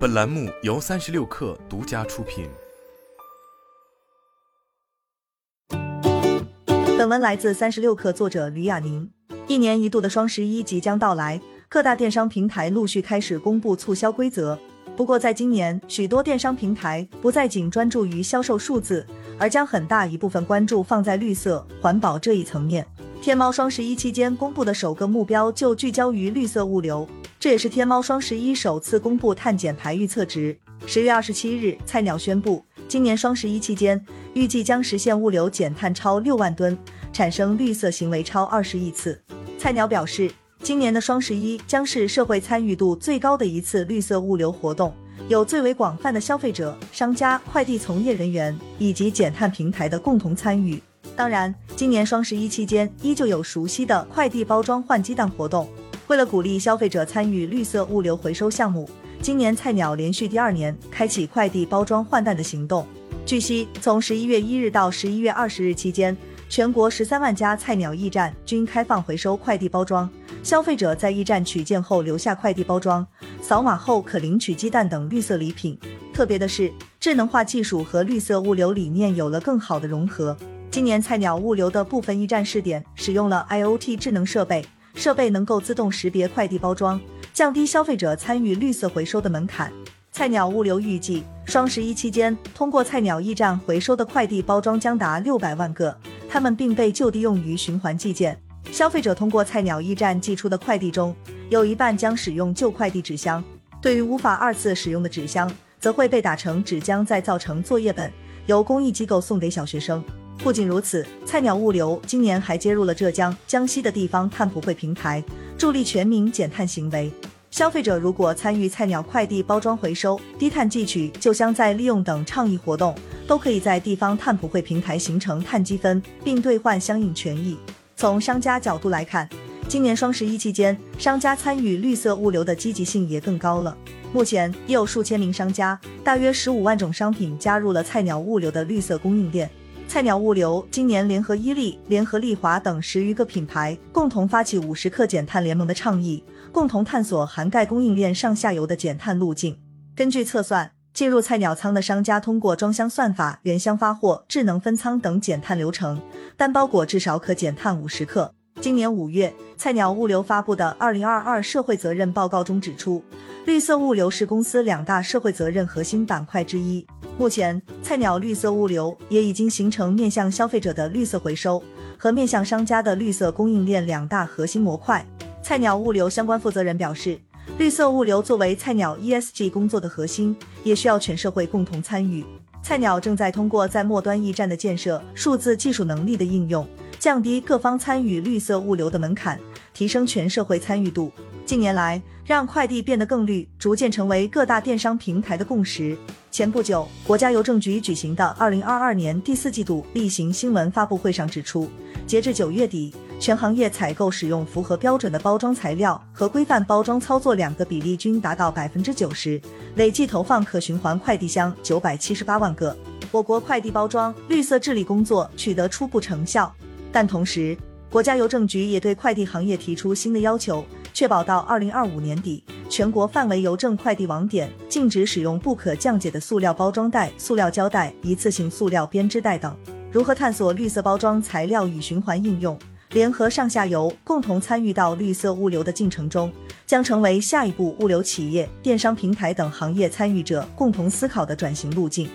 本栏目由三十六氪独家出品。本文来自三十六氪，作者吕亚宁。一年一度的双十一即将到来，各大电商平台陆续开始公布促销规则。不过，在今年，许多电商平台不再仅专注于销售数字，而将很大一部分关注放在绿色环保这一层面。天猫双十一期间公布的首个目标就聚焦于绿色物流，这也是天猫双十一首次公布碳减排预测值。十月二十七日，菜鸟宣布，今年双十一期间预计将实现物流减碳超六万吨，产生绿色行为超二十亿次。菜鸟表示，今年的双十一将是社会参与度最高的一次绿色物流活动，有最为广泛的消费者、商家、快递从业人员以及减碳平台的共同参与。当然，今年双十一期间依旧有熟悉的快递包装换鸡蛋活动。为了鼓励消费者参与绿色物流回收项目，今年菜鸟连续第二年开启快递包装换蛋的行动。据悉，从十一月一日到十一月二十日期间，全国十三万家菜鸟驿站均开放回收快递包装。消费者在驿站取件后留下快递包装，扫码后可领取鸡蛋等绿色礼品。特别的是，智能化技术和绿色物流理念有了更好的融合。今年菜鸟物流的部分驿站试点使用了 IoT 智能设备，设备能够自动识别快递包装，降低消费者参与绿色回收的门槛。菜鸟物流预计，双十一期间通过菜鸟驿站回收的快递包装将达六百万个，它们并被就地用于循环寄件。消费者通过菜鸟驿站寄出的快递中，有一半将使用旧快递纸箱，对于无法二次使用的纸箱，则会被打成纸浆再造成作业本，由公益机构送给小学生。不仅如此，菜鸟物流今年还接入了浙江、江西的地方碳普惠平台，助力全民减碳行为。消费者如果参与菜鸟快递包装回收、低碳寄取、旧箱再利用等倡议活动，都可以在地方碳普惠平台形成碳积分，并兑换相应权益。从商家角度来看，今年双十一期间，商家参与绿色物流的积极性也更高了。目前已有数千名商家，大约十五万种商品加入了菜鸟物流的绿色供应链。菜鸟物流今年联合伊利、联合利华等十余个品牌，共同发起五十克减碳联盟的倡议，共同探索涵盖供应链上下游的减碳路径。根据测算，进入菜鸟仓的商家通过装箱算法、原箱发货、智能分仓等减碳流程，单包裹至少可减碳五十克。今年五月，菜鸟物流发布的二零二二社会责任报告中指出，绿色物流是公司两大社会责任核心板块之一。目前，菜鸟绿色物流也已经形成面向消费者的绿色回收和面向商家的绿色供应链两大核心模块。菜鸟物流相关负责人表示，绿色物流作为菜鸟 ESG 工作的核心，也需要全社会共同参与。菜鸟正在通过在末端驿站的建设、数字技术能力的应用，降低各方参与绿色物流的门槛，提升全社会参与度。近年来，让快递变得更绿，逐渐成为各大电商平台的共识。前不久，国家邮政局举行的二零二二年第四季度例行新闻发布会上指出，截至九月底，全行业采购使用符合标准的包装材料和规范包装操作两个比例均达到百分之九十，累计投放可循环快递箱九百七十八万个。我国快递包装绿色治理工作取得初步成效，但同时，国家邮政局也对快递行业提出新的要求。确保到二零二五年底，全国范围邮政快递网点禁止使用不可降解的塑料包装袋、塑料胶带、一次性塑料编织袋等。如何探索绿色包装材料与循环应用，联合上下游共同参与到绿色物流的进程中，将成为下一步物流企业、电商平台等行业参与者共同思考的转型路径。